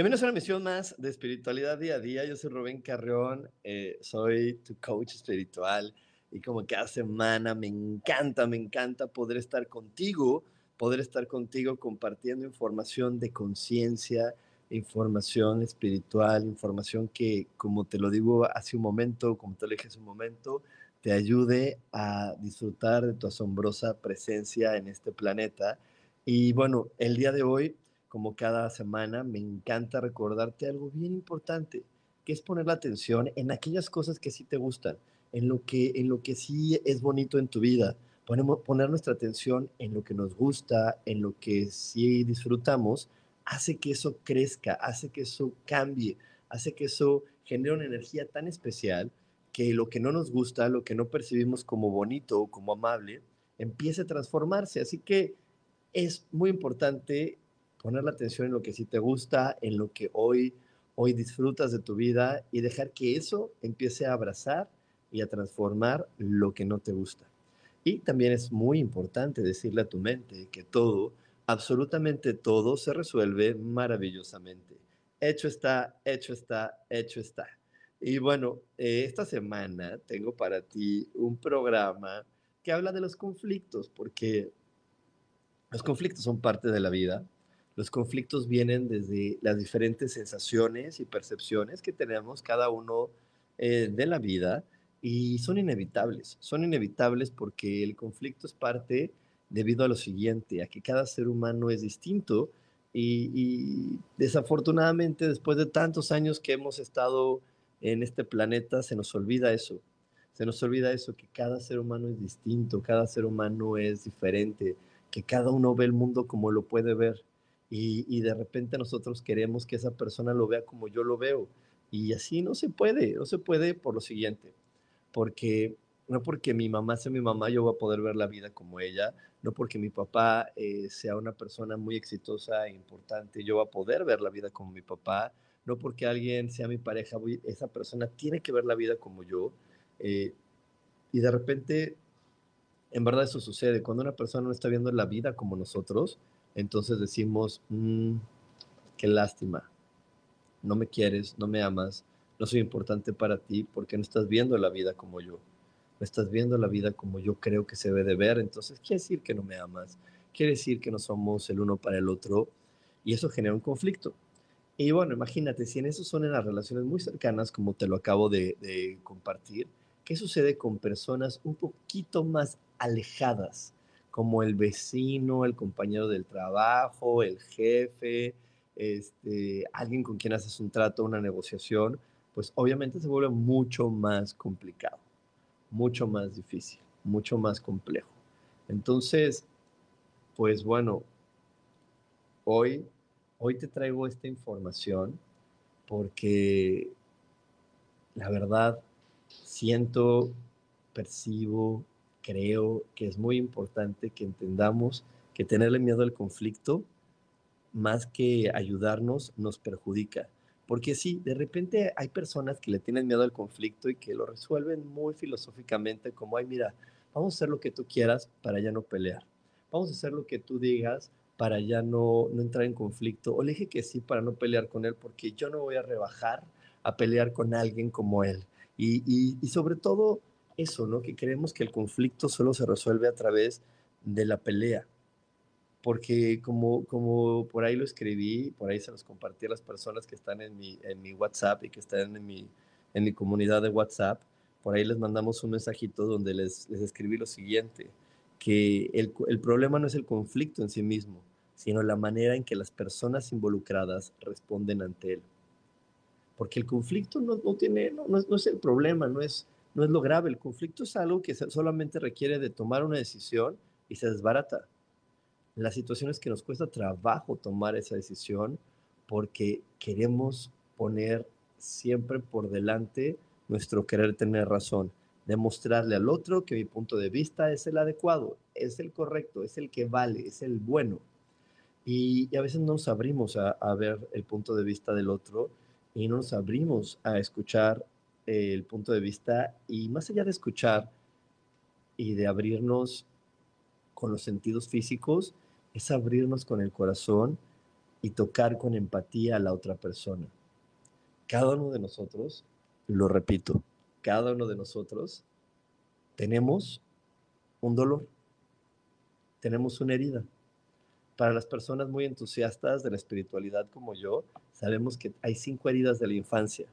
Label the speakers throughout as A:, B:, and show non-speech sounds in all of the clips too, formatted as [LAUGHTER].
A: Bienvenidos a una misión más de espiritualidad día a día. Yo soy Rubén Carrión, eh, soy tu coach espiritual y como cada semana me encanta, me encanta poder estar contigo, poder estar contigo compartiendo información de conciencia, información espiritual, información que, como te lo digo hace un momento, como te lo dije hace un momento, te ayude a disfrutar de tu asombrosa presencia en este planeta. Y bueno, el día de hoy como cada semana, me encanta recordarte algo bien importante, que es poner la atención en aquellas cosas que sí te gustan, en lo que, en lo que sí es bonito en tu vida. Ponemos, poner nuestra atención en lo que nos gusta, en lo que sí disfrutamos, hace que eso crezca, hace que eso cambie, hace que eso genere una energía tan especial que lo que no nos gusta, lo que no percibimos como bonito o como amable, empiece a transformarse. Así que es muy importante poner la atención en lo que sí te gusta, en lo que hoy, hoy disfrutas de tu vida y dejar que eso empiece a abrazar y a transformar lo que no te gusta. Y también es muy importante decirle a tu mente que todo, absolutamente todo, se resuelve maravillosamente. Hecho está, hecho está, hecho está. Y bueno, eh, esta semana tengo para ti un programa que habla de los conflictos, porque los conflictos son parte de la vida, los conflictos vienen desde las diferentes sensaciones y percepciones que tenemos cada uno eh, de la vida y son inevitables. Son inevitables porque el conflicto es parte debido a lo siguiente, a que cada ser humano es distinto y, y desafortunadamente después de tantos años que hemos estado en este planeta se nos olvida eso. Se nos olvida eso, que cada ser humano es distinto, cada ser humano es diferente, que cada uno ve el mundo como lo puede ver y, de repente nosotros queremos que esa persona lo vea como yo lo veo. Y así no se puede, no se puede por lo siguiente, porque no porque mi mamá sea mi mamá yo voy a poder ver la vida como ella, no porque mi papá eh, sea una persona muy exitosa e importante yo voy a poder ver la vida como mi papá, no porque alguien sea mi pareja, esa persona tiene que ver la vida como yo. Eh, y de repente, en verdad eso sucede, cuando una persona no está viendo la vida como nosotros, entonces decimos, mm, qué lástima, no me quieres, no me amas, no soy importante para ti porque no estás viendo la vida como yo, no estás viendo la vida como yo creo que se debe de ver, entonces quiere decir que no me amas, quiere decir que no somos el uno para el otro y eso genera un conflicto. Y bueno, imagínate, si en eso son en las relaciones muy cercanas, como te lo acabo de compartir, ¿qué sucede con personas un poquito más alejadas? Como el vecino, el compañero del trabajo, el jefe, este, alguien con quien haces un trato, una negociación, pues obviamente se vuelve mucho más complicado, mucho más difícil, mucho más complejo. Entonces, pues bueno, hoy, hoy te traigo esta información porque la verdad siento, percibo, creo que es muy importante que entendamos que tenerle miedo al conflicto, más que ayudarnos, nos perjudica. Porque sí, de repente hay personas que le tienen miedo al conflicto y que lo resuelven muy filosóficamente como, ay, mira, vamos a hacer lo que tú quieras para ya no pelear. Vamos a hacer lo que tú digas para ya no, no entrar en conflicto. O le dije que sí para no pelear con él porque yo no voy a rebajar a pelear con alguien como él. Y, y, y sobre todo, eso, ¿no? Que creemos que el conflicto solo se resuelve a través de la pelea. Porque como, como por ahí lo escribí, por ahí se los compartí a las personas que están en mi, en mi WhatsApp y que están en mi, en mi comunidad de WhatsApp, por ahí les mandamos un mensajito donde les, les escribí lo siguiente, que el, el problema no es el conflicto en sí mismo, sino la manera en que las personas involucradas responden ante él. Porque el conflicto no, no tiene, no, no, es el problema, no es, no es lo grave. El conflicto es algo que solamente requiere de tomar una decisión y se desbarata. La situación es que nos cuesta trabajo tomar esa decisión porque queremos poner siempre por delante nuestro querer tener razón, demostrarle al otro que mi punto de vista es el adecuado, es el correcto, es el que vale, es el bueno. Y, a veces no nos abrimos a, ver el punto de vista del otro y no nos abrimos a escuchar el punto de vista y más allá de escuchar y de abrirnos con los sentidos físicos, es abrirnos con el corazón y tocar con empatía a la otra persona. Cada uno de nosotros, lo repito, cada uno de nosotros tenemos un dolor, tenemos una herida. Para las personas muy entusiastas de la espiritualidad como yo, sabemos que hay cinco heridas de la infancia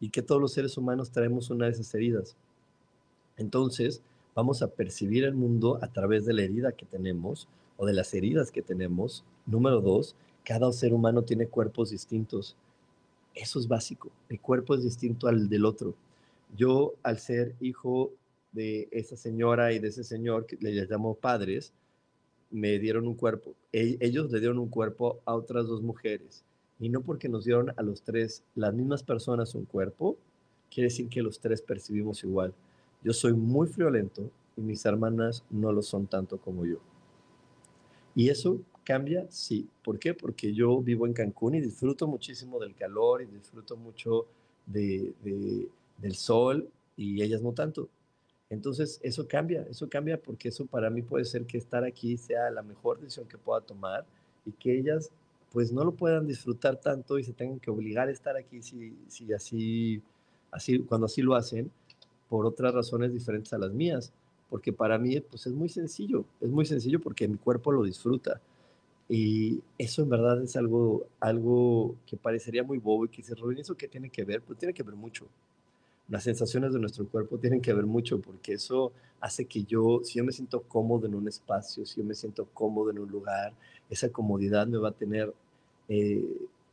A: y que todos los seres humanos traemos una de esas heridas. Entonces, vamos a percibir el mundo a través de la herida que tenemos o de las heridas que tenemos. Número dos, cada ser humano tiene cuerpos distintos. Eso es básico. Mi cuerpo es distinto al del otro. Yo, al ser hijo de esa señora y de ese señor que le llamo padres, me dieron un cuerpo. E-, ellos le dieron un cuerpo a otras dos mujeres. Y no porque nos dieron a los tres, las mismas personas, un cuerpo, quiere decir que los tres percibimos igual. Yo soy muy friolento y mis hermanas no lo son tanto como yo. Y eso cambia, sí. ¿Por qué? Porque yo vivo en Cancún y disfruto muchísimo del calor y disfruto mucho de, del sol y ellas no tanto. Entonces, eso cambia, eso cambia porque eso para mí puede ser que estar aquí sea la mejor decisión que pueda tomar y que ellas pues no lo puedan disfrutar tanto y se tengan que obligar a estar aquí si, si así, así, cuando así lo hacen, por otras razones diferentes a las mías porque para mí pues es muy sencillo, es muy sencillo porque mi cuerpo lo disfruta. Y eso en verdad es algo, algo que parecería muy bobo y que dice, Rubén, ¿eso qué tiene que ver? Pues tiene que ver mucho. Las sensaciones de nuestro cuerpo tienen que ver mucho porque eso hace que yo, si yo me siento cómodo en un espacio, si yo me siento cómodo en un lugar, esa comodidad me va a tener eh,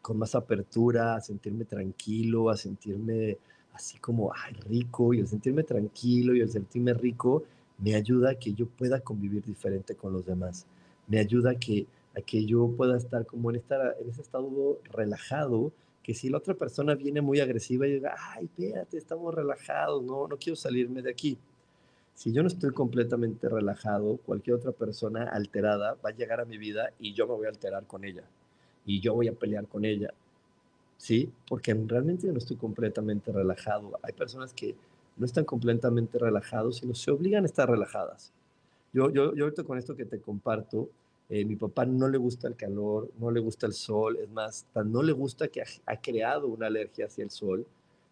A: con más apertura, a sentirme tranquilo, a sentirme así como, ay, rico, y el sentirme tranquilo y el sentirme rico me ayuda a que yo pueda convivir diferente con los demás, me ayuda a que, a que yo pueda estar como en, esta, en ese estado relajado, que si la otra persona viene muy agresiva y diga, ay, espérate, estamos relajados, no, no quiero salirme de aquí. Si yo no estoy completamente relajado, cualquier otra persona alterada va a llegar a mi vida y yo me voy a alterar con ella. Y yo voy a pelear con ella. ¿Sí? Porque realmente yo no estoy completamente relajado. Hay personas que no están completamente relajados, sino se obligan a estar relajadas. Yo, yo, yo ahorita con esto que te comparto, eh, mi papá no le gusta el calor, no le gusta el sol, es más, no le gusta que ha, creado una alergia hacia el sol.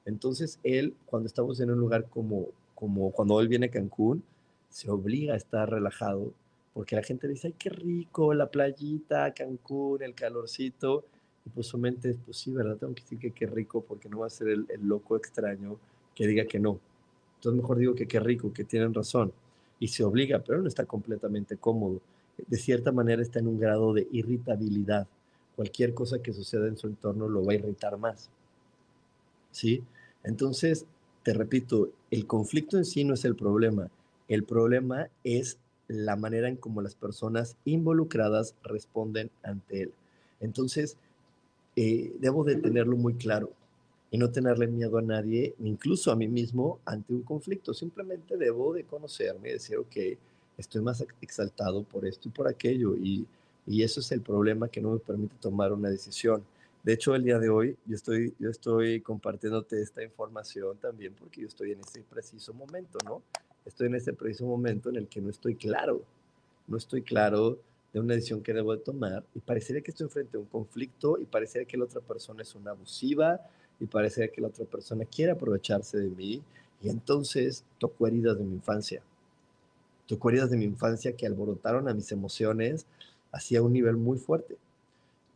A: Entonces él, cuando estamos en un lugar como, como cuando él viene a Cancún, se obliga a estar relajado, porque la gente dice, ay, qué rico, la playita, Cancún, el calorcito, y pues su mente es, pues sí, ¿verdad? Tengo que decir que qué rico, porque no va a ser el, el loco extraño que diga que no. Entonces mejor digo que qué rico, que tienen razón. Y se obliga, pero no está completamente cómodo. De cierta manera está en un grado de irritabilidad. Cualquier cosa que suceda en su entorno lo va a irritar más. ¿Sí? Entonces, te repito, el conflicto en sí no es el problema. El problema es la manera en cómo las personas involucradas responden ante él. Entonces, eh, debo de tenerlo muy claro y no tenerle miedo a nadie, incluso a mí mismo, ante un conflicto. Simplemente debo de conocerme y decir, ok, estoy más exaltado por esto y por aquello. Y, y eso es el problema que no me permite tomar una decisión. De hecho, el día de hoy yo estoy, yo estoy compartiéndote esta información también porque yo estoy en ese preciso momento, ¿no? Estoy en ese preciso momento en el que no estoy claro, no estoy claro de una decisión que debo de tomar y parecería que estoy frente a un conflicto y parecería que la otra persona es una abusiva, y parece que la otra persona quiere aprovecharse de mí y entonces toco heridas de mi infancia. Heridas de mi infancia que alborotaron a mis emociones hacia un nivel muy fuerte.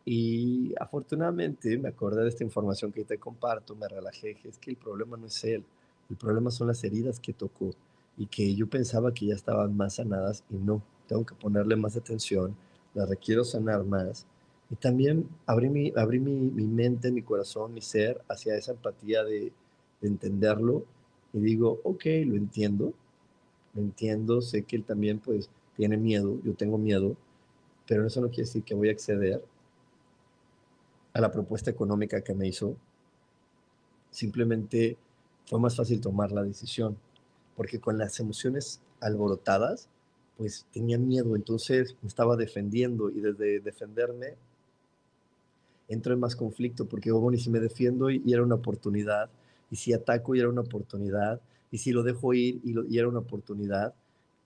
A: Y afortunadamente me acordé de esta información que te comparto, me relajé, es que el problema no es él, El problema son las heridas que tocó y que yo pensaba que ya estaban más sanadas y no. Tengo que ponerle más atención, las requiero sanar más. Y también abrí mi, abrí mi, mi mente, mi corazón, mi ser hacia esa empatía de, de entenderlo y digo, ok, lo entiendo, entiendo, sé que él también pues tiene miedo, yo tengo miedo, pero eso no quiere decir que voy a acceder a la propuesta económica que me hizo. Simplemente fue más fácil tomar la decisión, porque con las emociones alborotadas, pues tenía miedo, entonces me estaba defendiendo y desde defenderme entro en más conflicto, porque bueno, y si me defiendo y, era una oportunidad, y si ataco y era una oportunidad, y si lo dejo ir y, y era una oportunidad,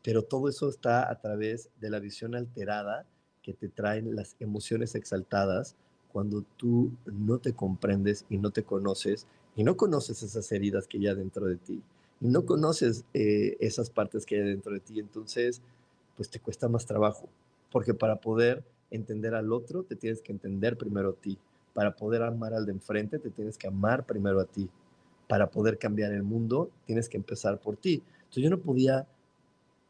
A: pero todo eso está a través de la visión alterada que te traen las emociones exaltadas cuando tú no te comprendes y no te conoces y no conoces esas heridas que hay dentro de ti y no conoces eh, esas partes que hay dentro de ti, entonces pues te cuesta más trabajo, porque para poder entender al otro te tienes que entender primero a ti, para poder amar al de enfrente te tienes que amar primero a ti, para poder cambiar el mundo tienes que empezar por ti. Entonces yo no podía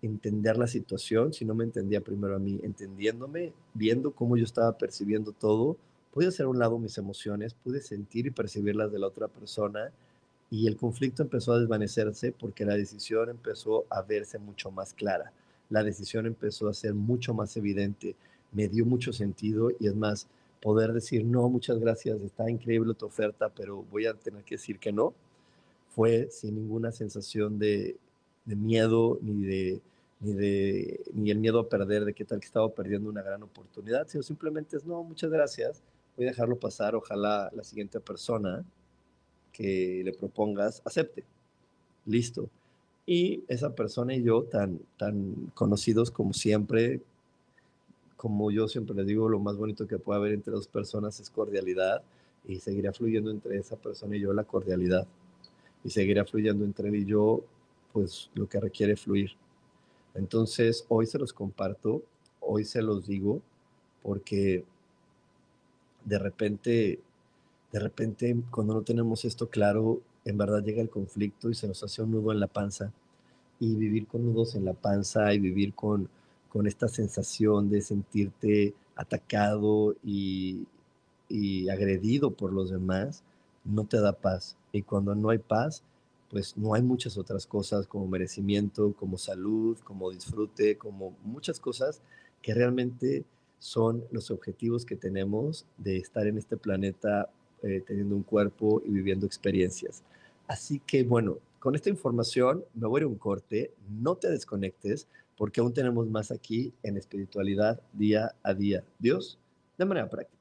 A: entender la situación si no me entendía primero a mí, entendiéndome, viendo cómo yo estaba percibiendo todo, pude hacer a un lado mis emociones, pude sentir y percibirlas de la otra persona y el conflicto empezó a desvanecerse porque la decisión empezó a verse mucho más clara, la decisión empezó a ser mucho más evidente, me dio mucho sentido y es más, poder decir, no, muchas gracias, está increíble tu oferta, pero voy a tener que decir que no, fue sin ninguna sensación de, de miedo ni de ni, de, ni el miedo a perder, de qué tal que estaba perdiendo una gran oportunidad, sino simplemente es, no, muchas gracias, voy a dejarlo pasar, ojalá la siguiente persona que le propongas acepte. Listo. Y esa persona y yo, tan, tan conocidos como siempre, como yo siempre les digo, lo más bonito que puede haber entre dos personas es cordialidad y seguirá fluyendo entre esa persona y yo la cordialidad. Y seguirá fluyendo entre él y yo, pues lo que requiere fluir. Entonces, hoy se los comparto, hoy se los digo, porque de repente, de repente, cuando no tenemos esto claro, en verdad llega el conflicto y se nos hace un nudo en la panza. Y vivir con nudos en la panza y vivir con, con esta sensación de sentirte atacado y, y agredido por los demás, no te da paz. Y cuando no hay paz, pues no hay muchas otras cosas como merecimiento, como salud, como disfrute, como muchas cosas que realmente son los objetivos que tenemos de estar en este planeta eh, teniendo un cuerpo y viviendo experiencias. Así que bueno, con esta información me voy a un corte, no te desconectes porque aún tenemos más aquí en espiritualidad día a día. Dios, de manera práctica.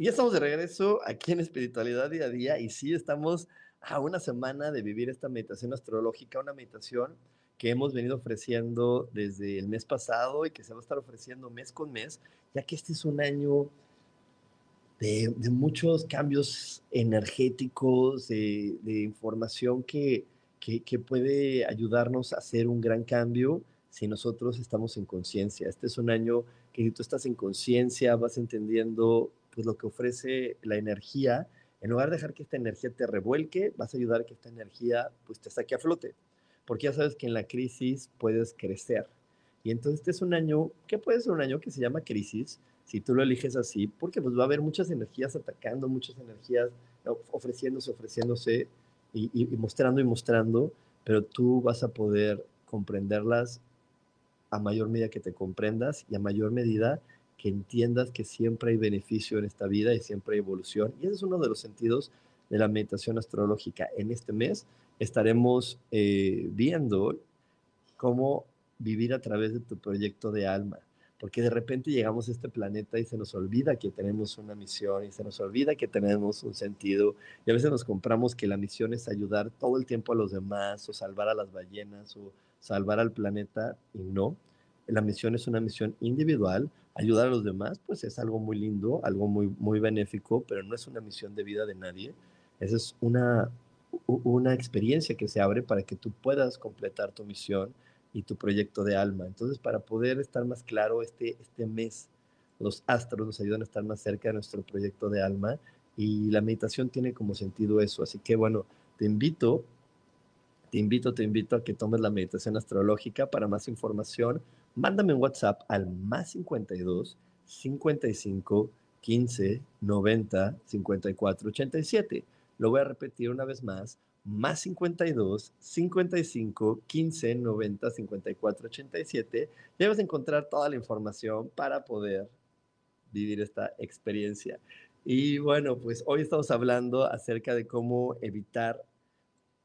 A: Y ya estamos de regreso aquí en Espiritualidad Día a Día y sí estamos a una semana de vivir esta meditación astrológica, una meditación que hemos venido ofreciendo desde el mes pasado y que se va a estar ofreciendo mes con mes, ya que este es un año de, muchos cambios energéticos, de, información que, que, que, puede ayudarnos a hacer un gran cambio si nosotros estamos en conciencia. Este es un año que si tú estás en conciencia, vas entendiendo pues lo que ofrece la energía, en lugar de dejar que esta energía te revuelque, vas a ayudar a que esta energía pues te saque a flote, porque ya sabes que en la crisis puedes crecer. Y entonces este es un año, ¿qué puede ser un año que se llama crisis? Si tú lo eliges así, porque pues va a haber muchas energías atacando, muchas energías ofreciéndose, ofreciéndose y mostrando y mostrando, pero tú vas a poder comprenderlas a mayor medida que te comprendas y a mayor medida que entiendas que siempre hay beneficio en esta vida y siempre hay evolución. Y ese es uno de los sentidos de la meditación astrológica. En este mes estaremos eh, viendo cómo vivir a través de tu proyecto de alma, porque de repente llegamos a este planeta y se nos olvida que tenemos una misión y se nos olvida que tenemos un sentido y a veces nos compramos que la misión es ayudar todo el tiempo a los demás o salvar a las ballenas o salvar al planeta y no. La misión es una misión individual, ayudar a los demás, pues es algo muy lindo, algo muy, muy benéfico, pero no es una misión de vida de nadie. Esa es una, una experiencia que se abre para que tú puedas completar tu misión y tu proyecto de alma. Entonces, para poder estar más claro este, este mes, los astros nos ayudan a estar más cerca de nuestro proyecto de alma y la meditación tiene como sentido eso. Así que bueno, te invito, te invito, te invito a que tomes la meditación astrológica para más información mándame un WhatsApp al más 52 55 15 90 54 87. Lo voy a repetir una vez más. Más 52 55 15 90 54 87. Debes encontrar toda la información para poder vivir esta experiencia. Y bueno, pues hoy estamos hablando acerca de cómo evitar,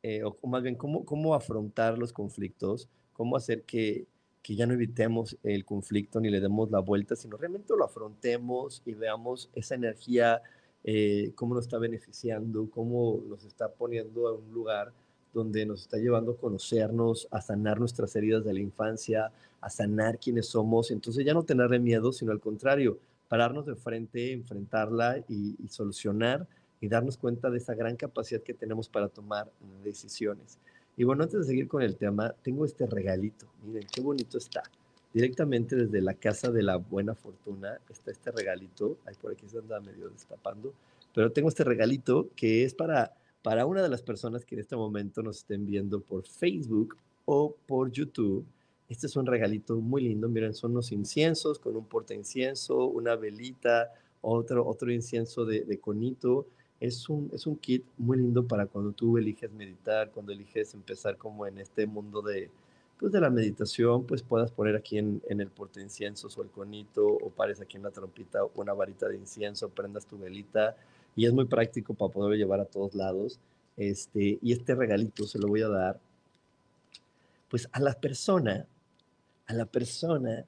A: eh, o más bien cómo, cómo afrontar los conflictos, cómo hacer que que ya no evitemos el conflicto ni le demos la vuelta, sino realmente lo afrontemos y veamos esa energía, eh, cómo nos está beneficiando, cómo nos está poniendo a un lugar donde nos está llevando a conocernos, a sanar nuestras heridas de la infancia, a sanar quiénes somos. Entonces ya no tenerle miedo, sino al contrario, pararnos de frente, enfrentarla y solucionar y darnos cuenta de esa gran capacidad que tenemos para tomar decisiones. Y bueno, antes de seguir con el tema, tengo este regalito. Miren, qué bonito está. Directamente desde la casa de la buena fortuna está este regalito. Ahí por aquí se anda medio destapando. Pero tengo este regalito que es para, para una de las personas que en este momento nos estén viendo por Facebook o por YouTube. Este es un regalito muy lindo. Miren, son unos inciensos con un porta incienso, una velita, otro, otro incienso de, de conito es un, es un kit muy lindo para cuando tú eliges meditar, cuando eliges empezar como en este mundo de, pues de la meditación, pues puedas poner aquí en, en el porte incienso o el conito, o pares aquí en la trompita una varita de incienso, prendas tu velita, y es muy práctico para poderlo llevar a todos lados. Este, y este regalito se lo voy a dar, pues a la persona, a la persona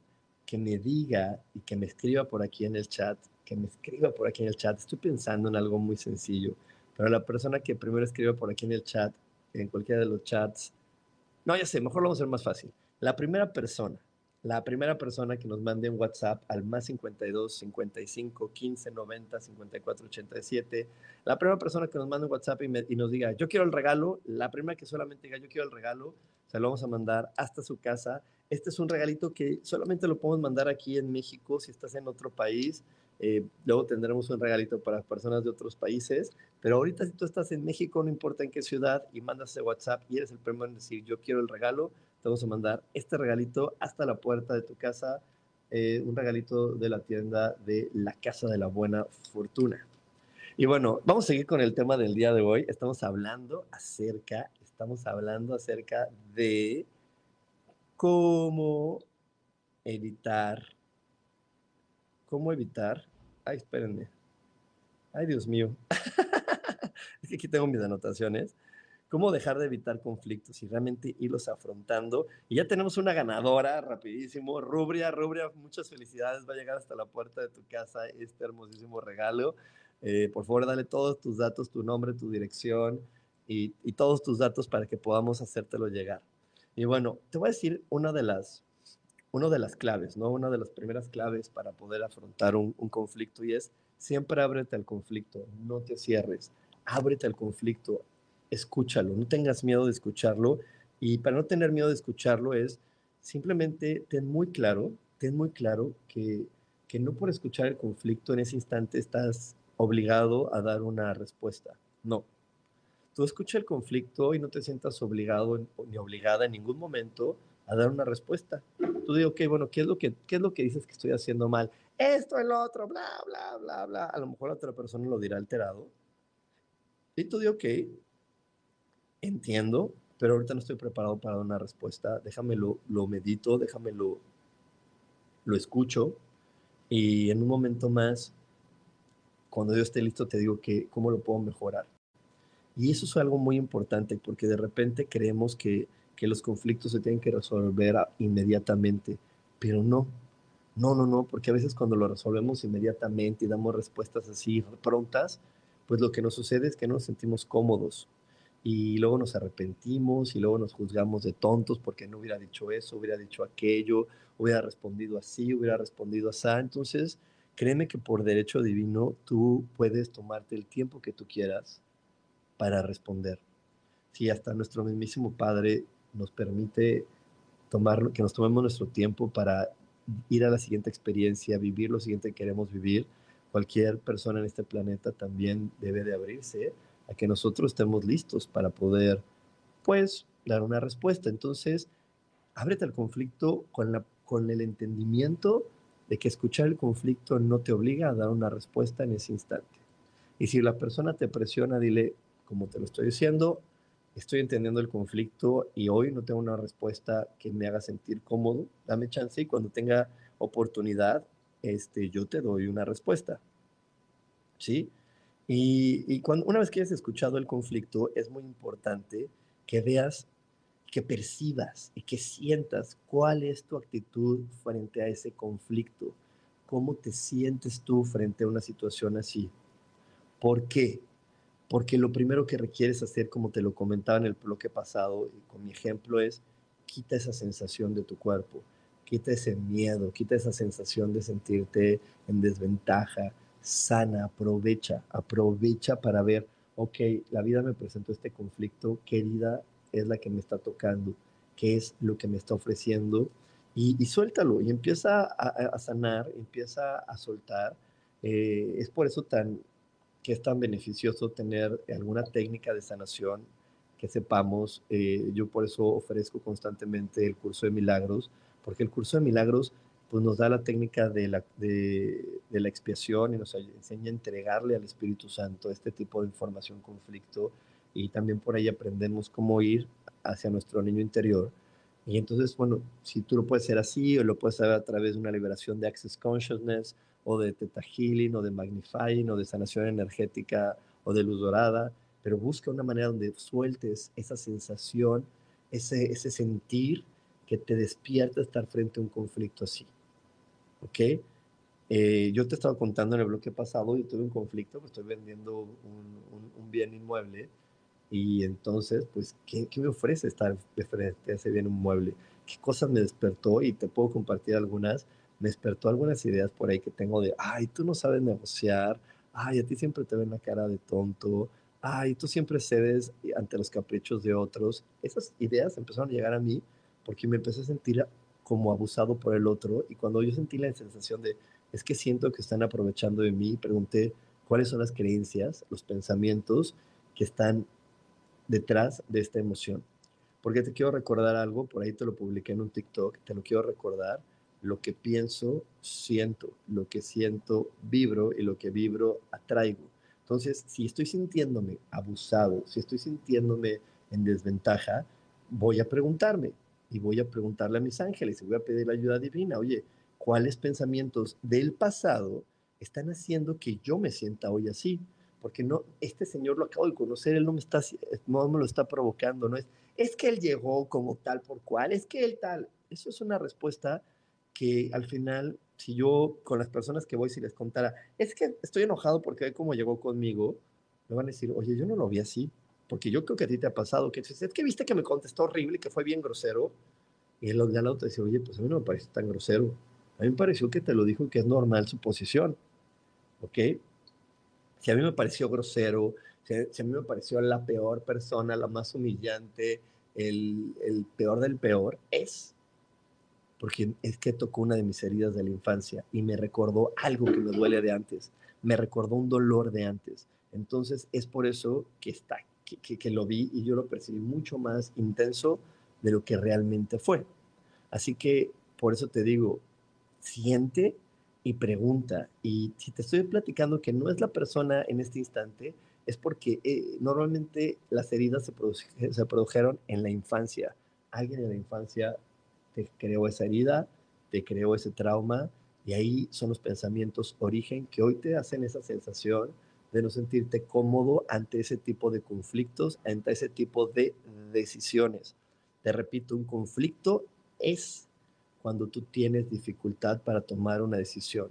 A: que me diga y que me escriba por aquí en el chat, que me escriba por aquí en el chat. Estoy pensando en algo muy sencillo, pero la persona que primero escriba por aquí en el chat, en cualquiera de los chats, no, ya sé, mejor lo vamos a hacer más fácil. La primera persona, la primera persona que nos mande un WhatsApp al más 52 55 15 90 54 87, la primera persona que nos mande un WhatsApp y, y nos diga, yo quiero el regalo, la primera que solamente diga, yo quiero el regalo, se lo vamos a mandar hasta su casa. Este es un regalito que solamente lo podemos mandar aquí en México si estás en otro país Eh, luego tendremos un regalito para personas de otros países. Pero ahorita si tú estás en México, no importa en qué ciudad, y mandas ese WhatsApp y eres el primero en decir yo quiero el regalo, te vamos a mandar este regalito hasta la puerta de tu casa. Eh, un regalito de la tienda de la Casa de la Buena Fortuna. Y bueno, vamos a seguir con el tema del día de hoy. Estamos hablando acerca, estamos hablando acerca de cómo evitar, cómo evitar, ay, espérenme, ay, Dios mío, [LAUGHS] es que aquí tengo mis anotaciones, cómo dejar de evitar conflictos y realmente irlos afrontando. Y ya tenemos una ganadora, rapidísimo, Rubria, Rubria, muchas felicidades, va a llegar hasta la puerta de tu casa este hermosísimo regalo. Eh, por favor, dale todos tus datos, tu nombre, tu dirección y, y todos tus datos para que podamos hacértelo llegar. Y bueno, te voy a decir una de las, una de las claves, ¿no? Una de las primeras claves para poder afrontar un, conflicto y es siempre ábrete al conflicto, no te cierres, ábrete al conflicto, escúchalo, no tengas miedo de escucharlo y para no tener miedo de escucharlo es simplemente ten muy claro, ten muy claro que, que no por escuchar el conflicto en ese instante estás obligado a dar una respuesta, no, tú escucha el conflicto y no te sientas obligado ni obligada en ningún momento a dar una respuesta. Tú digo, ok, bueno, ¿qué es, lo que, ¿qué es lo que dices que estoy haciendo mal? Esto, el otro, bla, bla, bla, bla. A lo mejor la otra persona lo dirá alterado. Y tú digo, ok, entiendo, pero ahorita no estoy preparado para una respuesta. Déjamelo, lo medito, déjamelo, lo escucho. Y en un momento más, cuando yo esté listo, te digo que cómo lo puedo mejorar. Y eso es algo muy importante porque de repente creemos que, que los conflictos se tienen que resolver inmediatamente, pero no, no, no, no, porque a veces cuando lo resolvemos inmediatamente y damos respuestas así prontas, pues lo que nos sucede es que no nos sentimos cómodos y luego nos arrepentimos y luego nos juzgamos de tontos porque no hubiera dicho eso, hubiera dicho aquello, hubiera respondido así, hubiera respondido así. Entonces, créeme que por derecho divino tú puedes tomarte el tiempo que tú quieras para responder. Si hasta nuestro mismísimo Padre nos permite tomar, que nos tomemos nuestro tiempo para ir a la siguiente experiencia, vivir lo siguiente que queremos vivir, cualquier persona en este planeta también debe de abrirse a que nosotros estemos listos para poder, pues, dar una respuesta. Entonces, ábrete al conflicto con, la, con el entendimiento de que escuchar el conflicto no te obliga a dar una respuesta en ese instante. Y si la persona te presiona, dile, como te lo estoy diciendo, estoy entendiendo el conflicto y hoy no tengo una respuesta que me haga sentir cómodo. Dame chance y cuando tenga oportunidad, este, yo te doy una respuesta. ¿Sí? Y, y cuando, una vez que hayas escuchado el conflicto, es muy importante que veas, que percibas y que sientas cuál es tu actitud frente a ese conflicto. ¿Cómo te sientes tú frente a una situación así? ¿Por qué? Porque lo primero que requieres hacer, como te lo comentaba en el bloque pasado, y con mi ejemplo, es quita esa sensación de tu cuerpo, quita ese miedo, quita esa sensación de sentirte en desventaja, sana, aprovecha, aprovecha para ver, ok, la vida me presentó este conflicto, qué herida es la que me está tocando, qué es lo que me está ofreciendo, y, suéltalo, y empieza a, sanar, empieza a soltar. Eh, es por eso tan, que es tan beneficioso tener alguna técnica de sanación que sepamos. Eh, yo por eso ofrezco constantemente el curso de milagros, porque el curso de milagros pues, nos da la técnica de la, de, de la expiación y nos enseña a entregarle al Espíritu Santo este tipo de información, conflicto, y también por ahí aprendemos cómo ir hacia nuestro niño interior. Y entonces, bueno, si tú lo puedes hacer así o lo puedes hacer a través de una liberación de Access Consciousness o de Theta Healing, o de Magnifying, o de sanación energética, o de luz dorada, pero busca una manera donde sueltes esa sensación, ese, ese sentir que te despierta estar frente a un conflicto así. ¿Ok? Eh, yo te estaba contando en el bloque pasado, yo tuve un conflicto, pues estoy vendiendo un, un, bien inmueble y entonces, pues, ¿qué, ¿qué, me ofrece estar de frente a ese bien inmueble? ¿Qué cosas me despertó? Y te puedo compartir algunas despertó algunas ideas por ahí que tengo de, ay, tú no sabes negociar, ay, a ti siempre te ven la cara de tonto, ay, tú siempre cedes ante los caprichos de otros. Esas ideas empezaron a llegar a mí porque me empecé a sentir como abusado por el otro y cuando yo sentí la sensación de, es que siento que están aprovechando de mí. Pregunté cuáles son las creencias, los pensamientos que están detrás de esta emoción. Porque te quiero recordar algo, por ahí te lo publiqué en un TikTok, te lo quiero recordar, lo que pienso, siento, lo que siento, vibro y lo que vibro, atraigo. Entonces, si estoy sintiéndome abusado, si estoy sintiéndome en desventaja, voy a preguntarme y voy a preguntarle a mis ángeles y voy a pedir la ayuda divina. Oye, ¿cuáles pensamientos del pasado están haciendo que yo me sienta hoy así? Porque no, este señor lo acabo de conocer, él no me está, no me lo está provocando, no es, es que él llegó como tal por cual, es que él tal. Eso es una respuesta que al final, si yo con las personas que voy, si les contara, es que estoy enojado porque ve cómo llegó conmigo, me van a decir, oye, yo no lo vi así, porque yo creo que a ti te ha pasado, que es que viste que me contestó horrible, que fue bien grosero, y él de al lado te dice, oye, pues a mí no me parece tan grosero, a mí me pareció que te lo dijo que es normal su posición, ¿ok? Si a mí me pareció grosero, si a, mí me pareció la peor persona, la más humillante, el, el peor del peor, es porque es que tocó una de mis heridas de la infancia y me recordó algo que me duele de antes, me recordó un dolor de antes. Entonces es por eso que está, que, que, lo vi y yo lo percibí mucho más intenso de lo que realmente fue. Así que por eso te digo, siente y pregunta. Y si te estoy platicando que no es la persona en este instante, es porque eh, normalmente las heridas se, se produjeron en la infancia. Alguien en la infancia te creó esa herida, te creó ese trauma, y ahí son los pensamientos origen que hoy te hacen esa sensación de no sentirte cómodo ante ese tipo de conflictos, ante ese tipo de decisiones. Te repito, un conflicto es cuando tú tienes dificultad para tomar una decisión.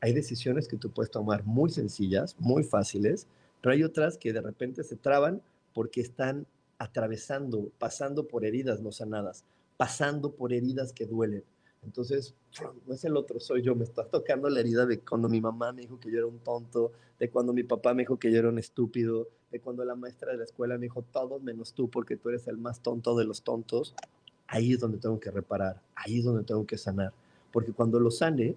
A: Hay decisiones que tú puedes tomar muy sencillas, muy fáciles, pero hay otras que de repente se traban porque están atravesando, pasando por heridas no sanadas, pasando por heridas que duelen. Entonces, no es el otro, soy yo. Me está tocando la herida de cuando mi mamá me dijo que yo era un tonto, de cuando mi papá me dijo que yo era un estúpido, de cuando la maestra de la escuela me dijo todos menos tú porque tú eres el más tonto de los tontos. Ahí es donde tengo que reparar, ahí es donde tengo que sanar. Porque cuando lo sane,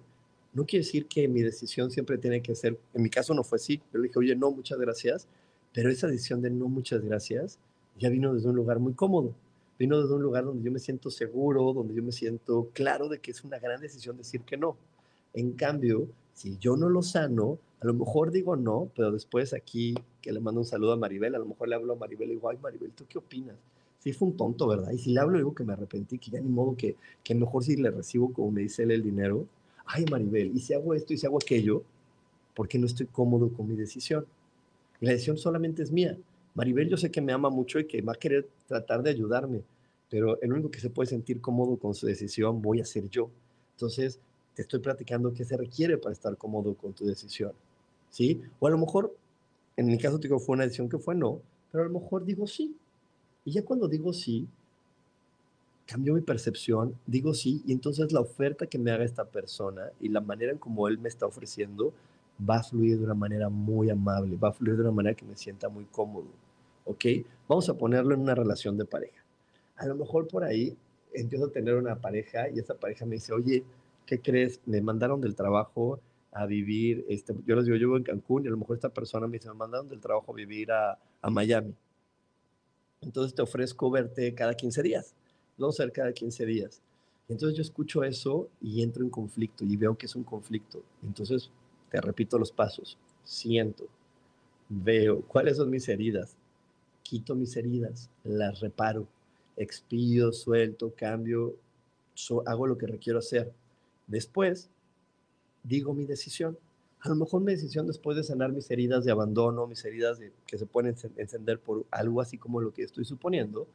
A: no quiere decir que mi decisión siempre tiene que ser, en mi caso no fue así. Yo le dije, oye, no, muchas gracias, pero esa decisión de no, muchas gracias, ya vino desde un lugar muy cómodo vino desde un lugar donde yo me siento seguro, donde yo me siento claro de que es una gran decisión decir que no. En cambio, si yo no lo sano, a lo mejor digo no, pero después aquí que le mando un saludo a Maribel, a lo mejor le hablo a Maribel y digo, ay Maribel, ¿tú qué opinas? Sí fue un tonto, ¿verdad? Y si le hablo digo que me arrepentí, que ya ni modo que, que mejor si le recibo como me dice él el dinero, ay Maribel, y si hago esto y si hago aquello, porque no estoy cómodo con mi decisión. Y la decisión solamente es mía. Maribel yo sé que me ama mucho y que va a querer tratar de ayudarme, pero el único que se puede sentir cómodo con su decisión voy a ser yo. Entonces, te estoy platicando qué se requiere para estar cómodo con tu decisión, ¿sí? O a lo mejor, en mi caso, digo, fue una decisión que fue no, pero a lo mejor digo sí. Y ya cuando digo sí, cambio mi percepción, digo sí, y entonces la oferta que me haga esta persona y la manera en como él me está ofreciendo va a fluir de una manera muy amable, va a fluir de una manera que me sienta muy cómodo, ¿ok? Vamos a ponerlo en una relación de pareja. A lo mejor por ahí empiezo a tener una pareja y esa pareja me dice, oye, ¿qué crees? Me mandaron del trabajo a vivir, este, yo les digo, yo vivo en Cancún y a lo mejor esta persona me dice, me mandaron del trabajo a vivir a, a Miami. Entonces te ofrezco verte cada 15 días, no ser cada 15 días. Entonces yo escucho eso y entro en conflicto y veo que es un conflicto. Entonces te repito los pasos. Siento, veo cuáles son mis heridas, quito mis heridas, las reparo, expido, suelto, cambio, hago lo que requiero hacer. Después, digo mi decisión. A lo mejor mi decisión después de sanar mis heridas de abandono, mis heridas de, que se pueden encender por algo así como lo que estoy suponiendo,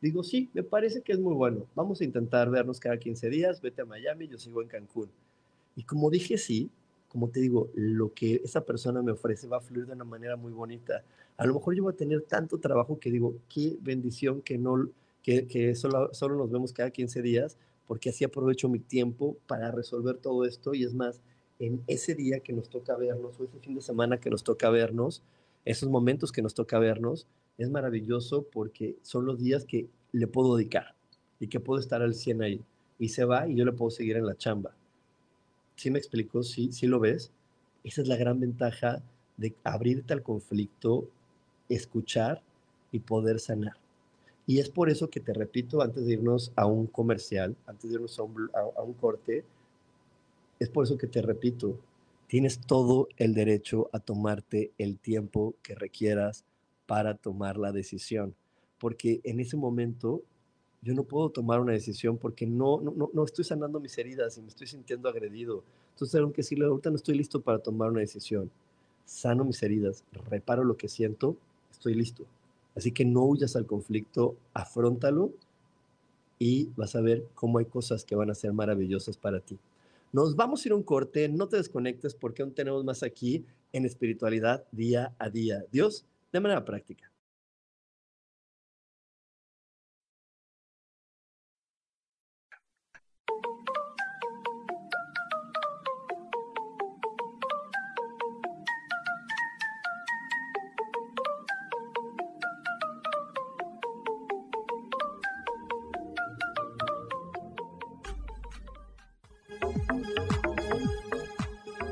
A: digo, sí, me parece que es muy bueno. Vamos a intentar vernos cada 15 días, vete a Miami, yo sigo en Cancún. Y como dije sí, como te digo, lo que esa persona me ofrece va a fluir de una manera muy bonita. A lo mejor yo voy a tener tanto trabajo que digo, qué bendición que no, que, solo, solo nos vemos cada 15 días, porque así aprovecho mi tiempo para resolver todo esto y es más, en ese día que nos toca vernos o ese fin de semana que nos toca vernos, esos momentos que nos toca vernos, es maravilloso porque son los días que le puedo dedicar y que puedo estar al 100 ahí. Y se va y yo le puedo seguir en la chamba. ¿Sí me explico? ¿Sí, sí lo ves? Esa es la gran ventaja de abrirte al conflicto, escuchar y poder sanar. Y es por eso que te repito, antes de irnos a un comercial, antes de irnos a un, a un corte, es por eso que te repito, tienes todo el derecho a tomarte el tiempo que requieras para tomar la decisión. Porque en ese momento yo no puedo tomar una decisión porque no, no, no estoy sanando mis heridas y me estoy sintiendo agredido. Entonces, aunque sí, ahorita no estoy listo para tomar una decisión. Sano mis heridas, reparo lo que siento, estoy listo. Así que no huyas al conflicto, afrontalo y vas a ver cómo hay cosas que van a ser maravillosas para ti. Nos vamos a ir a un corte, no te desconectes porque aún tenemos más aquí en espiritualidad día a día. Dios, de manera práctica.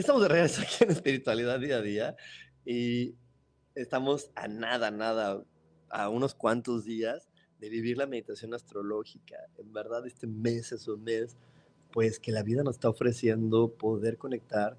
A: Estamos de regreso aquí en Espiritualidad Día a Día y estamos a nada, nada, a unos cuantos días de vivir la meditación astrológica. En verdad, este mes es un mes, pues que la vida nos está ofreciendo poder conectar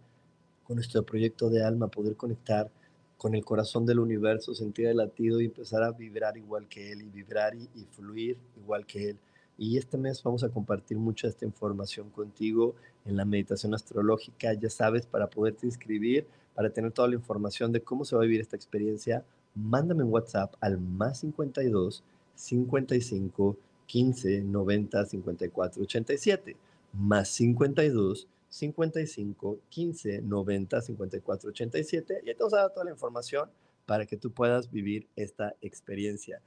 A: con nuestro proyecto de alma, poder conectar con el corazón del universo, sentir el latido y empezar a vibrar igual que él y vibrar y, y fluir igual que él. Y este mes vamos a compartir mucha esta información contigo en la meditación astrológica. Ya sabes, para poderte inscribir, para tener toda la información de cómo se va a vivir esta experiencia, mándame un WhatsApp al más 52 55 15 90 54 87. Más 52 55 15 90 54 87. Y te vamos a dar toda la información para que tú puedas vivir esta experiencia.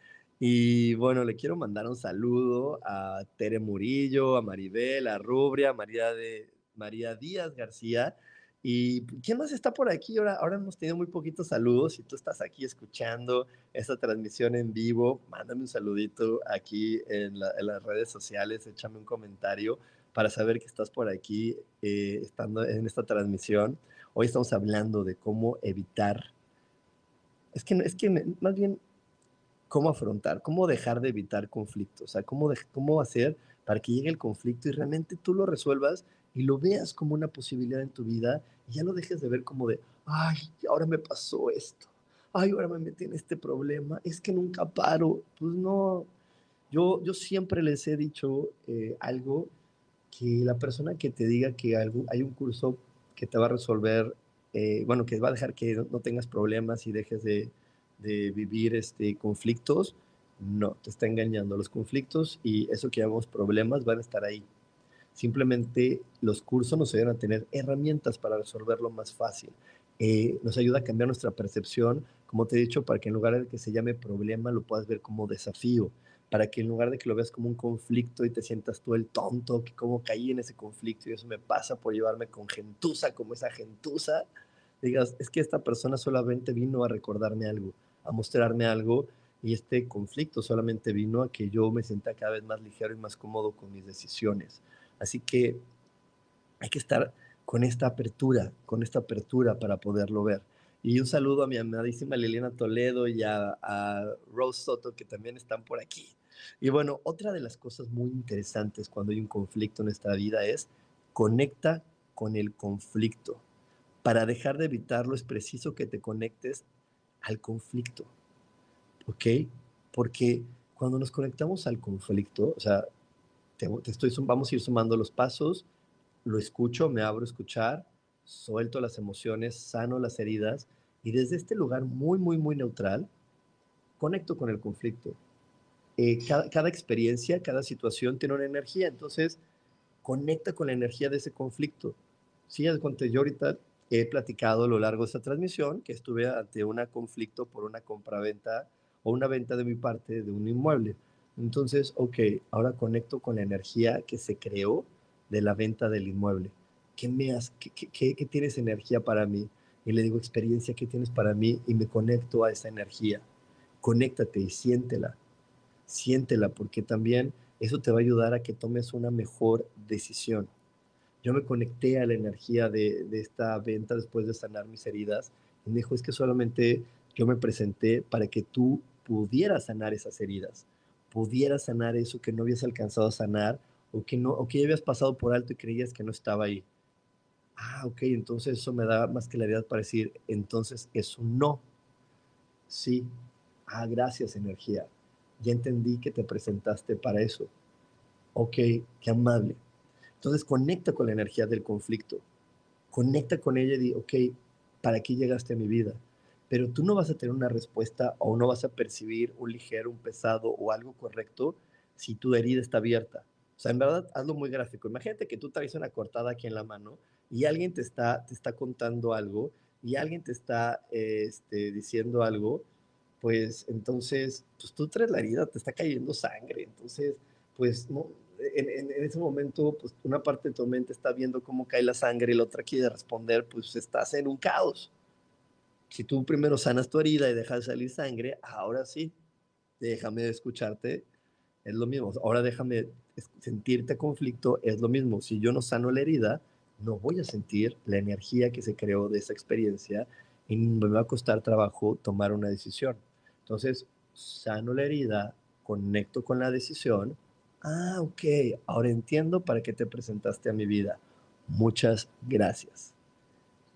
A: Y bueno, le quiero mandar un saludo a Tere Murillo, a Maribel, a Rubria, a María, de, María Díaz García. ¿Y quién más está por aquí? Ahora, ahora hemos tenido muy poquitos saludos. Si tú estás aquí escuchando esta transmisión en vivo, mándame un saludito aquí en, las redes sociales, échame un comentario para saber que estás por aquí eh, estando en esta transmisión. Hoy estamos hablando de cómo evitar. Es que, es que más bien cómo afrontar, cómo dejar de evitar conflictos, o sea, cómo, cómo hacer para que llegue el conflicto y realmente tú lo resuelvas y lo veas como una posibilidad en tu vida y ya lo dejes de ver como de, ay, ahora me pasó esto, ay, ahora me metí en este problema, es que nunca paro. Pues no, yo, yo siempre les he dicho eh, algo, que la persona que te diga que hay un curso que te va a resolver, eh, bueno, que va a dejar que no, tengas problemas y dejes de, de vivir este, conflictos, no, te está engañando. Los conflictos y eso que llamamos problemas van a estar ahí. Simplemente los cursos nos ayudan a tener herramientas para resolverlo más fácil. Eh, nos ayuda a cambiar nuestra percepción, como te he dicho, para que en lugar de que se llame problema, lo puedas ver como desafío, para que en lugar de que lo veas como un conflicto y te sientas tú el tonto, que como caí en ese conflicto y eso me pasa por llevarme con gentuza como esa gentuza, digas, es que esta persona solamente vino a recordarme algo, a mostrarme algo y este conflicto solamente vino a que yo me sienta cada vez más ligero y más cómodo con mis decisiones. Así que hay que estar con esta apertura, con esta apertura para poderlo ver. Y un saludo a mi amadísima Liliana Toledo y a, Rose Soto que también están por aquí. Y bueno, otra de las cosas muy interesantes cuando hay un conflicto en nuestra vida es conecta con el conflicto. Para dejar de evitarlo es preciso que te conectes al conflicto. ¿Ok? Porque cuando nos conectamos al conflicto, o sea, te, estoy, vamos a ir sumando los pasos, lo escucho, me abro a escuchar, suelto las emociones, sano las heridas y desde este lugar muy, muy, muy neutral, conecto con el conflicto. Eh, cada, experiencia, cada situación tiene una energía, entonces conecta con la energía de ese conflicto. Sí, yo ahorita he platicado a lo largo de esta transmisión que estuve ante un conflicto por una compraventa o una venta de mi parte de un inmueble. Entonces, ok, ahora conecto con la energía que se creó de la venta del inmueble. ¿Qué, me has, qué, tienes energía para mí? Y le digo, experiencia, ¿qué tienes para mí? Y me conecto a esa energía. Conéctate y siéntela. Siéntela, porque también eso te va a ayudar a que tomes una mejor decisión. Yo me conecté a la energía de, esta venta después de sanar mis heridas y me dijo, es que solamente yo me presenté para que tú pudieras sanar esas heridas pudiera sanar eso que no habías alcanzado a sanar o que, no, o que ya habías pasado por alto y creías que no estaba ahí. Ah, ok, entonces eso me da más claridad para decir, entonces eso no. Sí. Ah, gracias energía. Ya entendí que te presentaste para eso. Ok, qué amable. Entonces conecta con la energía del conflicto. Conecta con ella y di, ok, ¿para qué llegaste a mi vida? pero tú no vas a tener una respuesta o no vas a percibir un ligero, un pesado o algo correcto si tu herida está abierta. O sea, en verdad, hazlo muy gráfico. Imagínate que tú traes una cortada aquí en la mano y alguien te está, te está contando algo y alguien te está este, diciendo algo, pues entonces, pues tú traes la herida, te está cayendo sangre. Entonces, pues no, en, ese momento, pues una parte de tu mente está viendo cómo cae la sangre y la otra quiere responder, pues estás en un caos. Si tú primero sanas tu herida y dejas salir sangre, ahora sí, déjame escucharte, es lo mismo. Ahora déjame sentirte conflicto, es lo mismo. Si yo no sano la herida, no voy a sentir la energía que se creó de esa experiencia y me va a costar trabajo tomar una decisión. Entonces, sano la herida, conecto con la decisión. Ah, ok, ahora entiendo para qué te presentaste a mi vida. Muchas gracias.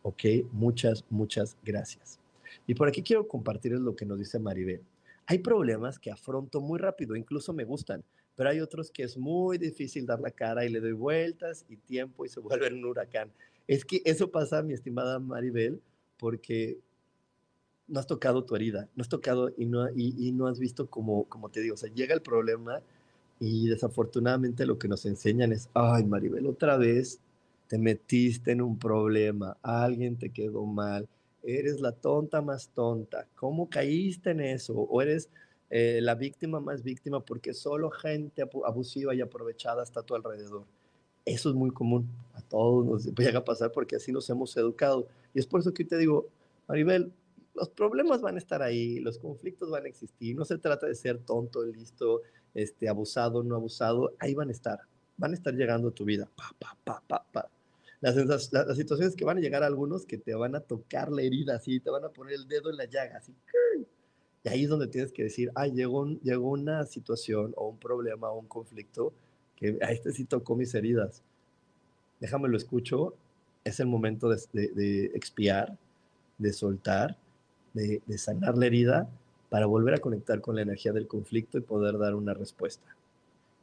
A: ¿ok? Muchas, muchas gracias. Y por aquí quiero compartirles lo que nos dice Maribel. Hay problemas que afronto muy rápido, incluso me gustan, pero hay otros que es muy difícil dar la cara y le doy vueltas y tiempo y se [LAUGHS] vuelve un huracán. Es que eso pasa, mi estimada Maribel, porque no has tocado tu herida, no has tocado y no, y, no has visto como, como te digo, o sea, llega el problema y desafortunadamente lo que nos enseñan es, ay Maribel, otra vez te metiste en un problema, alguien te quedó mal, eres la tonta más tonta, ¿cómo caíste en eso? O eres eh, la víctima más víctima porque solo gente abusiva y aprovechada está a tu alrededor. Eso es muy común, a todos nos llega a pasar porque así nos hemos educado. Y es por eso que te digo, Maribel, los problemas van a estar ahí, los conflictos van a existir, no se trata de ser tonto, listo, este, abusado, no abusado, ahí van a estar, van a estar llegando a tu vida. Pa, pa, pa, pa, pa las, las, situaciones que van a llegar a algunos que te van a tocar la herida, así, te van a poner el dedo en la llaga, así. Y ahí es donde tienes que decir, ay, llegó, llegó una situación o un problema o un conflicto que a este sí tocó mis heridas. Déjame lo escucho, es el momento de, de expiar, de soltar, de, sanar la herida para volver a conectar con la energía del conflicto y poder dar una respuesta.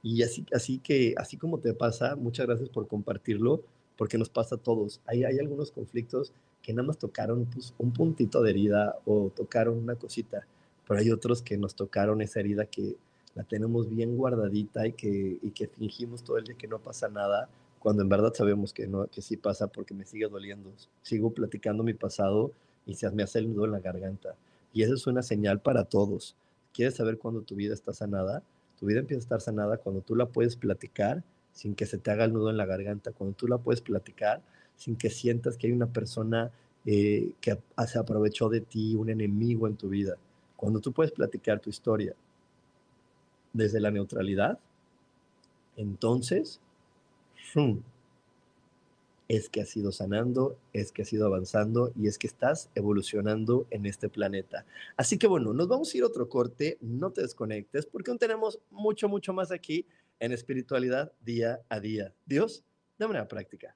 A: Y así, así que, así como te pasa, muchas gracias por compartirlo, porque nos pasa a todos. Hay, hay algunos conflictos que nada más tocaron pues, un puntito de herida o tocaron una cosita, pero hay otros que nos tocaron esa herida que la tenemos bien guardadita y que, y que fingimos todo el día que no pasa nada, cuando en verdad sabemos que, no, que sí pasa porque me sigue doliendo. Sigo platicando mi pasado y se me hace el nudo en la garganta. Y eso es una señal para todos. ¿Quieres saber cuándo tu vida está sanada? Tu vida empieza a estar sanada cuando tú la puedes platicar sin que se te haga el nudo en la garganta, cuando tú la puedes platicar sin que sientas que hay una persona eh, que se aprovechó de ti, un enemigo en tu vida. Cuando tú puedes platicar tu historia desde la neutralidad, entonces es que has ido sanando, es que has ido avanzando y es que estás evolucionando en este planeta. Así que bueno, nos vamos a ir a otro corte, no te desconectes porque aún tenemos mucho, mucho más aquí en espiritualidad día a día. Dios, de manera práctica.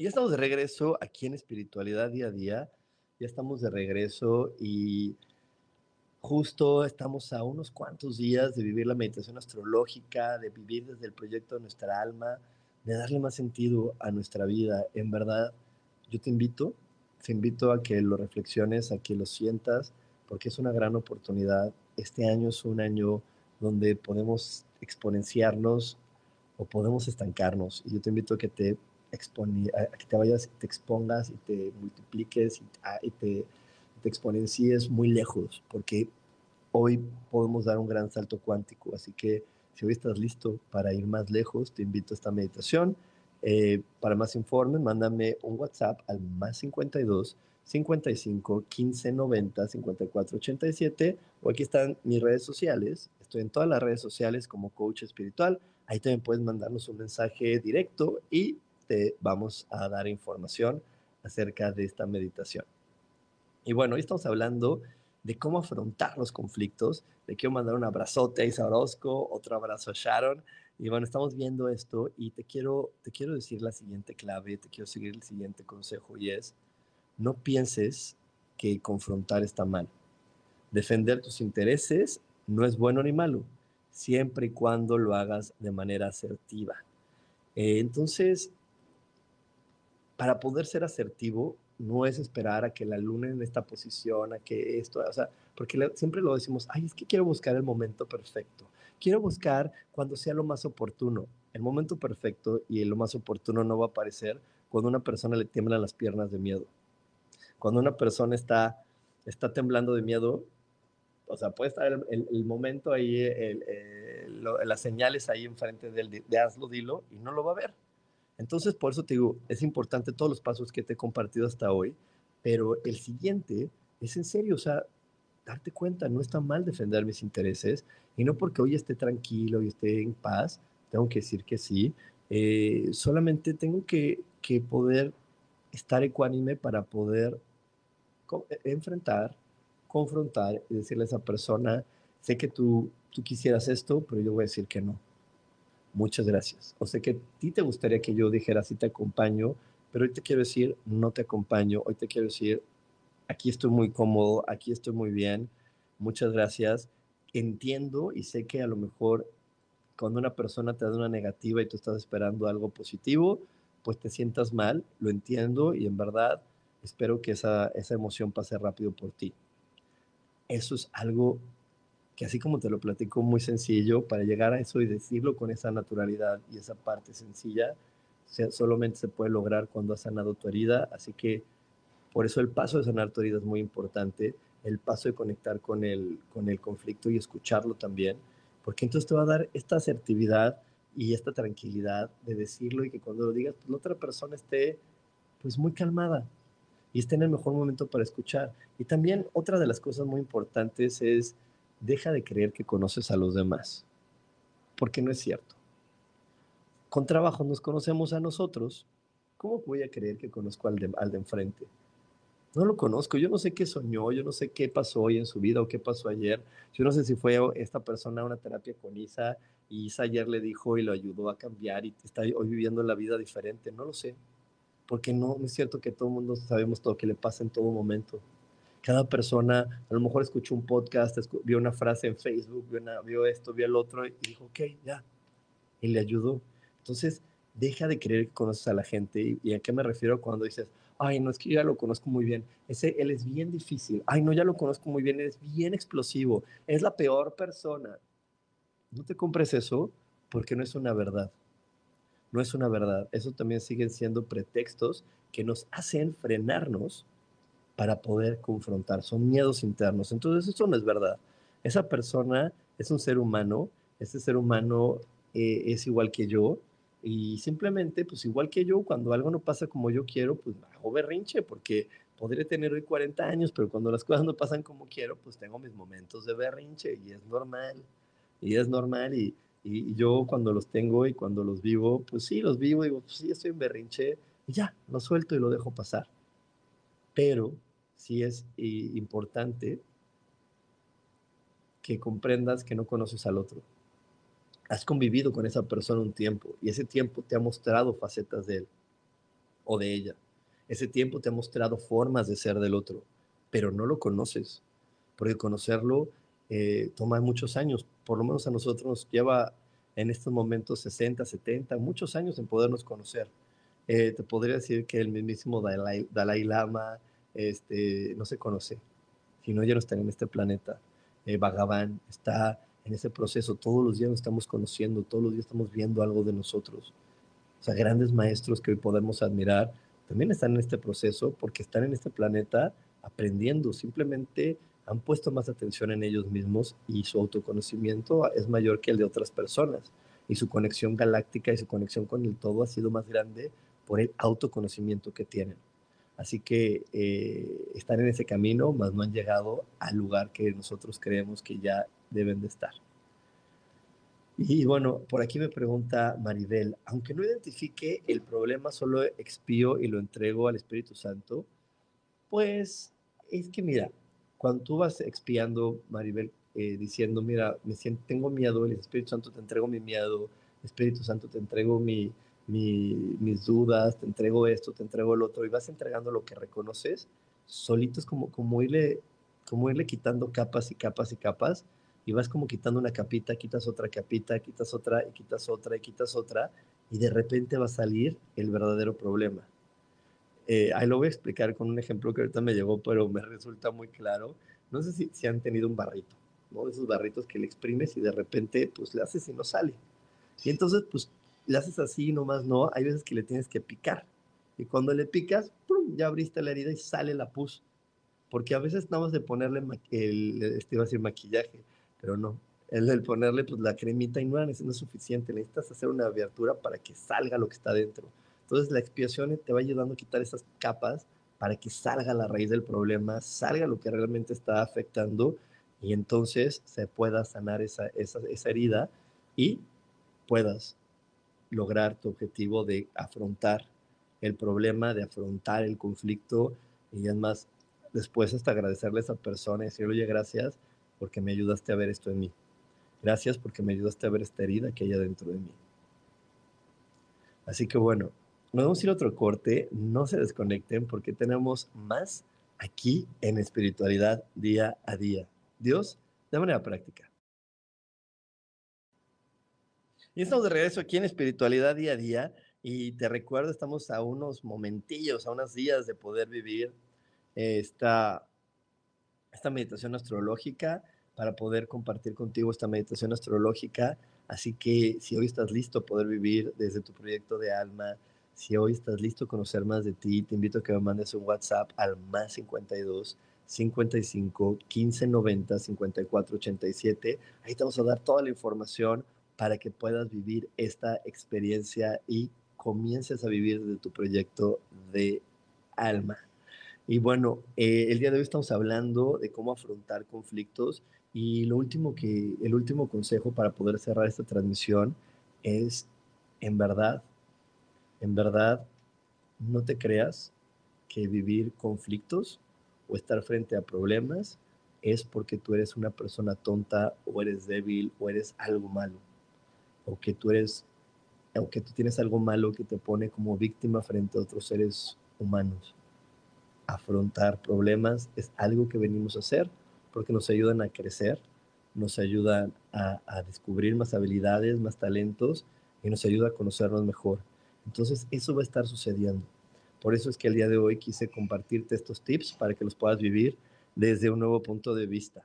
A: Y ya estamos de regreso aquí en Espiritualidad Día a Día. Ya estamos de regreso y justo estamos a unos cuantos días de vivir la meditación astrológica, de vivir desde el proyecto de nuestra alma, de darle más sentido a nuestra vida. En verdad, yo te invito, te invito a que lo reflexiones, a que lo sientas, porque es una gran oportunidad. Este año es un año donde podemos exponenciarnos o podemos estancarnos. Y yo te invito a que te a que te vayas, te expongas y te multipliques y, y te, te exponencies muy lejos, porque hoy podemos dar un gran salto cuántico. Así que si hoy estás listo para ir más lejos, te invito a esta meditación. Eh, para más informes, mándame un WhatsApp al más 52 55 15 90 54 87 o aquí están mis redes sociales. Estoy en todas las redes sociales como coach espiritual. Ahí también puedes mandarnos un mensaje directo y vamos a dar información acerca de esta meditación. Y bueno, hoy estamos hablando de cómo afrontar los conflictos. Le quiero mandar un abrazote a Isa Orozco, otro abrazo a Sharon. Y bueno, estamos viendo esto y te quiero, te quiero decir la siguiente clave, te quiero seguir el siguiente consejo y es, no pienses que confrontar está mal. Defender tus intereses no es bueno ni malo, siempre y cuando lo hagas de manera asertiva. Eh, entonces, para poder ser asertivo, no es esperar a que la luna en esta posición, a que esto, o sea, porque siempre lo decimos, ay, es que quiero buscar el momento perfecto, quiero buscar cuando sea lo más oportuno. El momento perfecto y lo más oportuno no va a aparecer cuando una persona le tiemblan las piernas de miedo. Cuando una persona está, está temblando de miedo, o sea, puede estar el, momento ahí, las señales ahí enfrente de, de hazlo, dilo, y no lo va a ver Entonces, por eso te digo, es importante todos los pasos que te he compartido hasta hoy, pero el siguiente es en serio, o sea, darte cuenta, no está mal defender mis intereses y no porque hoy esté tranquilo y esté en paz, tengo que decir que sí, eh, solamente tengo que, que poder estar ecuánime para poder e, enfrentar, confrontar y decirle a esa persona, sé que tú, tú quisieras esto, pero yo voy a decir que no. Muchas gracias. O sé que a ti te gustaría que yo dijera, sí te acompaño, pero hoy te quiero decir, no te acompaño. Hoy te quiero decir, aquí estoy muy cómodo, aquí estoy muy bien. Muchas gracias. Entiendo y sé que a lo mejor cuando una persona te da una negativa y tú estás esperando algo positivo, pues te sientas mal, lo entiendo y en verdad espero que esa, esa emoción pase rápido por ti. Eso es algo que así como te lo platico muy sencillo, para llegar a eso y decirlo con esa naturalidad y esa parte sencilla, solamente se puede lograr cuando has sanado tu herida, así que por eso el paso de sanar tu herida es muy importante, el paso de conectar con el, con el conflicto y escucharlo también, porque entonces te va a dar esta asertividad y esta tranquilidad de decirlo y que cuando lo digas, la otra persona esté pues muy calmada y esté en el mejor momento para escuchar. Y también otra de las cosas muy importantes es deja de creer que conoces a los demás, porque no es cierto. Con trabajo nos conocemos a nosotros, ¿cómo voy a creer que conozco al de, al de enfrente? No lo conozco, yo no sé qué soñó, yo no sé qué pasó hoy en su vida o qué pasó ayer. Yo no sé si fue esta persona a una terapia con Isa y Isa ayer le dijo y lo ayudó a cambiar y está hoy viviendo la vida diferente. No lo sé, porque no, es cierto que todo el mundo sabemos todo que le pasa en todo momento. Cada persona a lo mejor escuchó un podcast, vio una frase en Facebook, vio, vio esto, vio el otro y dijo, ok, ya, y le ayudó. Entonces, deja de creer que conoces a la gente. ¿Y, a qué me refiero cuando dices, ay, no es que ya lo conozco muy bien? Ese, él es bien difícil. Ay, no, ya lo conozco muy bien, él es bien explosivo. Es la peor persona. No te compres eso porque no es una verdad. No es una verdad. Eso también siguen siendo pretextos que nos hacen frenarnos para poder confrontar. Son miedos internos. Entonces eso no es verdad. Esa persona es un ser humano. Ese ser humano eh, es igual que yo. Y simplemente, pues igual que yo, cuando algo no pasa como yo quiero, pues hago berrinche porque podré tener hoy 40 años, pero cuando las cosas no pasan como quiero, pues tengo mis momentos de berrinche y es normal y es normal y, y, yo cuando los tengo y cuando los vivo, pues sí, los vivo y digo, pues sí, estoy en berrinche y ya, lo suelto y lo dejo pasar. Pero sí es importante que comprendas que no conoces al otro. Has convivido con esa persona un tiempo y ese tiempo te ha mostrado facetas de él o de ella. Ese tiempo te ha mostrado formas de ser del otro, pero no lo conoces, porque conocerlo eh, toma muchos años, por lo menos a nosotros nos lleva en estos momentos 60, 70, muchos años en podernos conocer. Eh, te podría decir que el mismísimo Dalai, Dalai, Lama este, no se conoce, si no ya no está en este planeta. Eh, está en ese proceso, todos los días nos estamos conociendo, todos los días estamos viendo algo de nosotros. O sea, grandes maestros que hoy podemos admirar también están en este proceso porque están en este planeta aprendiendo, simplemente han puesto más atención en ellos mismos y su autoconocimiento es mayor que el de otras personas. Y su conexión galáctica y su conexión con el todo ha sido más grande por el autoconocimiento que tienen. Así que eh, están en ese camino, más no han llegado al lugar que nosotros creemos que ya deben de estar. Y bueno, por aquí me pregunta Maribel, aunque no identifique el problema, solo expío y lo entrego al Espíritu Santo, pues es que mira, cuando tú vas expiando, Maribel, eh, diciendo, mira, me siento, tengo miedo, el Espíritu Santo te entrego mi miedo, Espíritu Santo te entrego mi, mis dudas, te entrego esto, te entrego el otro, y vas entregando lo que reconoces, solito es como, como, irle, como irle quitando capas y capas y capas, y vas como quitando una capita, quitas otra capita, quitas otra, y quitas otra, y quitas otra, y de repente va a salir el verdadero problema. Eh, ahí lo voy a explicar con un ejemplo que ahorita me llegó, pero me resulta muy claro. No sé si, si han tenido un barrito, ¿no? Esos barritos que le exprimes y de repente, pues le haces y no sale. Y entonces, pues le haces así nomás no. Hay veces que le tienes que picar. Y cuando le picas, ya abriste la herida y sale la pus. Porque a veces nada más de ponerle, el, este iba a decir maquillaje, pero no. El ponerle pues la cremita y no, no es suficiente. Necesitas hacer una abertura para que salga lo que está dentro Entonces la expiación te va ayudando a quitar esas capas para que salga la raíz del problema, salga lo que realmente está afectando y entonces se pueda sanar esa, esa, esa herida y puedas lograr tu objetivo de afrontar el problema, de afrontar el conflicto y es más, después hasta agradecerle a esa persona y decirle, oye, gracias porque me ayudaste a ver esto en mí. Gracias porque me ayudaste a ver esta herida que hay dentro de mí. Así que bueno, nos vamos a ir a otro corte, no se desconecten porque tenemos más aquí en espiritualidad día a día. Dios, de manera práctica. Y estamos de regreso aquí en espiritualidad día a día y te recuerdo, estamos a unos momentillos, a unos días de poder vivir esta, esta meditación astrológica para poder compartir contigo esta meditación astrológica. Así que si hoy estás listo a poder vivir desde tu proyecto de alma, si hoy estás listo a conocer más de ti, te invito a que me mandes un WhatsApp al más 52 55 15 90 54 87. Ahí te vamos a dar toda la información para que puedas vivir esta experiencia y comiences a vivir de tu proyecto de alma. Y bueno, eh, el día de hoy estamos hablando de cómo afrontar conflictos y lo último que, el último consejo para poder cerrar esta transmisión es, en verdad, en verdad, no te creas que vivir conflictos o estar frente a problemas es porque tú eres una persona tonta o eres débil o eres algo malo o que tú eres aunque tú tienes algo malo que te pone como víctima frente a otros seres humanos. Afrontar problemas es algo que venimos a hacer porque nos ayudan a crecer, nos ayudan a, a descubrir más habilidades, más talentos y nos ayuda a conocernos mejor. Entonces eso va a estar sucediendo. Por eso es que el día de hoy quise compartirte estos tips para que los puedas vivir desde un nuevo punto de vista.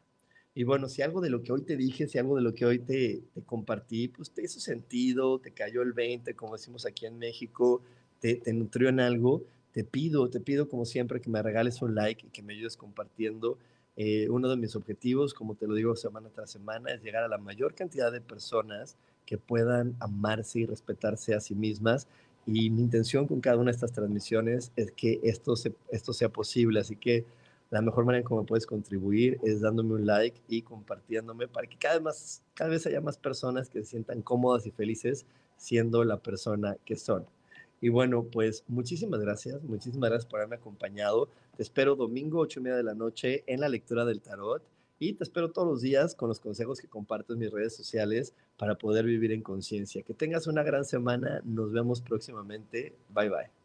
A: Y bueno, si algo de lo que hoy te dije, si algo de lo que hoy te, compartí, pues te hizo sentido, te cayó el 20, como decimos aquí en México, te, te nutrió en algo, te pido, te pido como siempre que me regales un like y que me ayudes compartiendo. Eh, uno de mis objetivos, como te lo digo semana tras semana, es llegar a la mayor cantidad de personas que puedan amarse y respetarse a sí mismas. Y mi intención con cada una de estas transmisiones es que esto, se, esto sea posible. Así que la mejor manera en cómo puedes contribuir es dándome un like y compartiéndome para que cada vez, más, cada vez haya más personas que se sientan cómodas y felices siendo la persona que son. Y bueno, pues muchísimas gracias, muchísimas gracias por haberme acompañado. Te espero domingo, ocho y media de la noche, en la lectura del tarot. Y te espero todos los días con los consejos que comparto en mis redes sociales para poder vivir en conciencia. Que tengas una gran semana. Nos vemos próximamente. Bye bye.